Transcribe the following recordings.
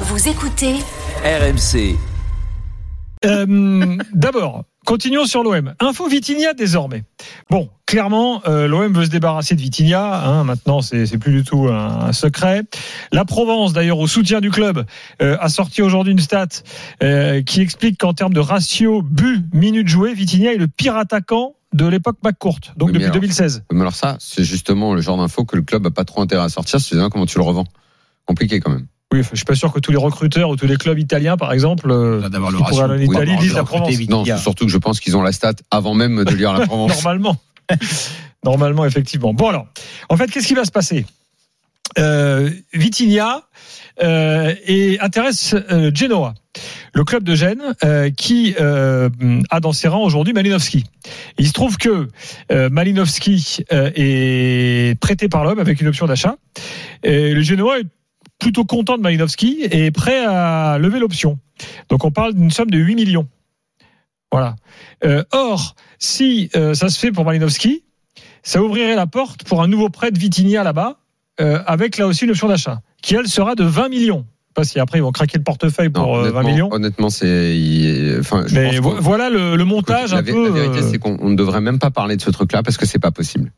Vous écoutez RMC. Euh, D'abord, continuons sur l'OM. Info Vitinha désormais. Bon, clairement, euh, l'OM veut se débarrasser de Vitinha. Hein, maintenant, c'est plus du tout un, un secret. La Provence, d'ailleurs, au soutien du club, euh, a sorti aujourd'hui une stat euh, qui explique qu'en termes de ratio but minutes jouées, Vitinha est le pire attaquant de l'époque McCourt, donc Oui, depuis alors- 2016. Mais alors ça, c'est justement le genre d'info que le club a pas trop intérêt à sortir. C'est bien comment tu le revends. Compliqué quand même. Oui, je suis pas sûr que tous les recruteurs ou tous les clubs italiens, par exemple, euh, D'avoir le qui pourraient ratio. aller en Italie, Oui, lisent la Provence. Non, c'est surtout que je pense qu'ils ont la stat avant même de lire la Provence. Normalement. Normalement, effectivement. Bon, alors, en fait, qu'est-ce qui va se passer? Euh, Vitinha euh, et intéresse euh, Genoa, le club de Gênes, euh, qui euh, a dans ses rangs aujourd'hui Malinowski. Il se trouve que euh, Malinowski euh, est prêté par l'homme avec une option d'achat. Et le Genoa est plutôt content de Malinowski et est prêt à lever l'option. Donc on parle d'une somme de 8 millions. Voilà. Euh, or, si euh, ça se fait pour Malinowski, ça ouvrirait la porte pour un nouveau prêt de Vitinha là-bas, euh, avec là aussi une option d'achat, qui elle sera de 20 millions. Pas si après ils vont craquer le portefeuille Non, pour euh, 20 honnêtement, millions. honnêtement, c'est. Enfin, Mais voilà le, le montage un peu. la vérité, c'est qu'on on ne devrait même pas parler de ce truc-là parce que c'est pas possible.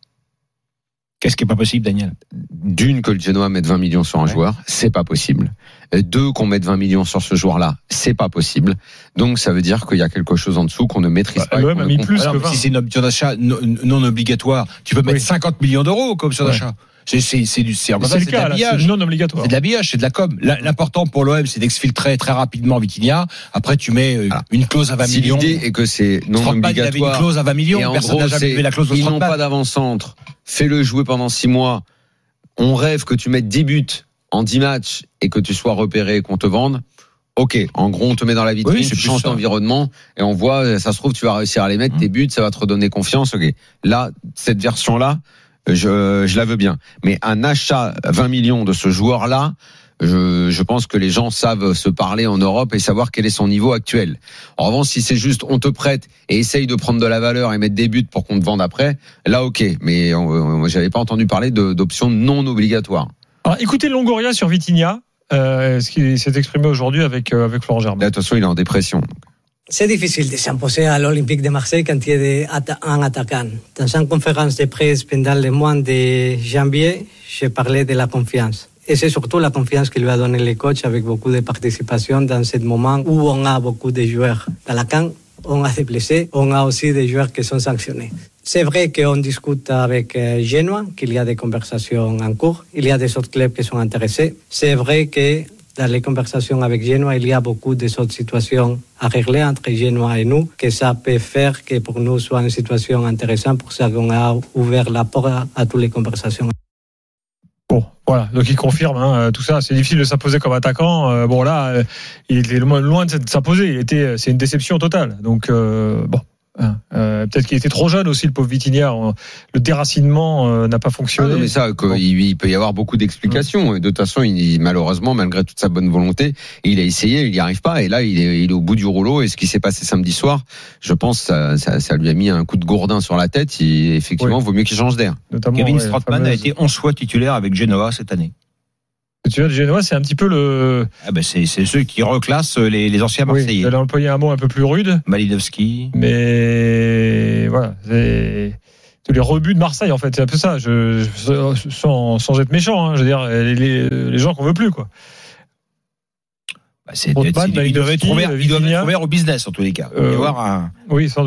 Qu'est-ce qui est pas possible, Daniel? D'une, que le Genoa mette 20 millions sur un Ouais. joueur, c'est pas possible. Euh, Deux, qu'on mette 20 millions sur ce joueur-là, c'est pas possible. Donc, ça veut dire qu'il y a quelque chose en dessous qu'on ne maîtrise Bah, pas. l'OM a mis plus Alors, que mais 20. Si c'est une option d'achat non, non obligatoire, tu peux mettre Oui. 50 millions d'euros comme option Ouais. d'achat. C'est c'est c'est du c'est le de non obligatoire. C'est de l'habillage, c'est de la com. L'important pour l'OM, c'est d'exfiltrer très rapidement Vitinha. Après, tu mets euh, Ah. une clause à 20 Si millions. l'idée est que c'est non Strootman, il avait une obligatoire, clause à 20 millions. et en Personne gros, n'a jamais la clause de ils n'ont pas d'avant-centre, fais-le jouer pendant 6 mois. On rêve que tu mettes 10 buts en 10 matchs et que tu sois repéré et qu'on te vende. Ok, en gros, on te met dans la vitrine, Oui, tu changes d'environnement et on voit, ça se trouve, tu vas réussir à les mettre, Mhm. tes buts, ça va te redonner confiance. Ok, là, cette version-là, je, je la veux bien. Mais un achat à 20 millions de ce joueur-là, je, je pense que les gens savent se parler en Europe et savoir quel est son niveau actuel. En revanche, si c'est juste on te prête et essaye de prendre de la valeur et mettre des buts pour qu'on te vende après, là ok. Mais euh, j'avais pas entendu parler d'options non obligatoires. Alors, écoutez Longoria sur Vitinha, euh, ce qui s'est exprimé aujourd'hui avec, euh, avec Florent Germain. de toute façon, il est en dépression. C'est difficile de s'imposer à l'Olympique de Marseille quand il y a un attaquant. Dans une conférence de presse pendant le mois de janvier, j'ai parlé de la confiance. Et c'est surtout la confiance que lui a donné le coach avec beaucoup de participation dans ce moment où on a beaucoup de joueurs. Dans la camp, on a des blessés, on a aussi des joueurs qui sont sanctionnés. C'est vrai qu'on discute avec euh, Genoa, qu'il y a des conversations en cours, il y a des autres clubs qui sont intéressés. C'est vrai que dans les conversations avec Genoa, il y a beaucoup d'autres situations à régler entre Genoa et nous, que ça peut faire que pour nous soit une situation intéressante pour ça qu'on a ouvert la porte à, toutes les conversations. Bon, voilà. Donc il confirme hein, euh, tout ça. C'est difficile de s'imposer comme attaquant. Euh, bon là, euh, il est loin de s'imposer. C'est une déception totale. Donc bon. Hein, euh, Peut-être qu'il était trop jeune aussi, le pauvre Vitinha. Le déracinement euh, n'a pas Ah fonctionné. non, mais ça, que Bon. il, il peut y avoir beaucoup d'explications. Et de toute façon, il, malheureusement, malgré toute sa bonne volonté, il a essayé, il n'y arrive pas. Et là, il est, il est au bout du rouleau. Et ce qui s'est passé samedi soir, je pense, ça, ça, ça lui a mis un coup de gourdin sur la tête. Il, effectivement, Oui. vaut mieux qu'il change d'air. Kevin ouais, Strootman la a fameuse- été 11 fois titulaire avec Genoa cette année. Tu vois, le Genoa, c'est un petit peu le. Ah ben c'est c'est ceux qui reclassent les, les anciens Oui, Marseillais. j'allais employer un mot un peu plus rude, Malinowski. mais voilà, c'est tous les rebuts de Marseille en fait, c'est un peu ça. Je, je- sans, sans être méchant, hein, je veux dire les, gens qu'on veut plus quoi. Bah, c'est- c'est- ils doivent être ouverts, au business en tous les cas. Il y Euh, avoir un, Oui, sans doute.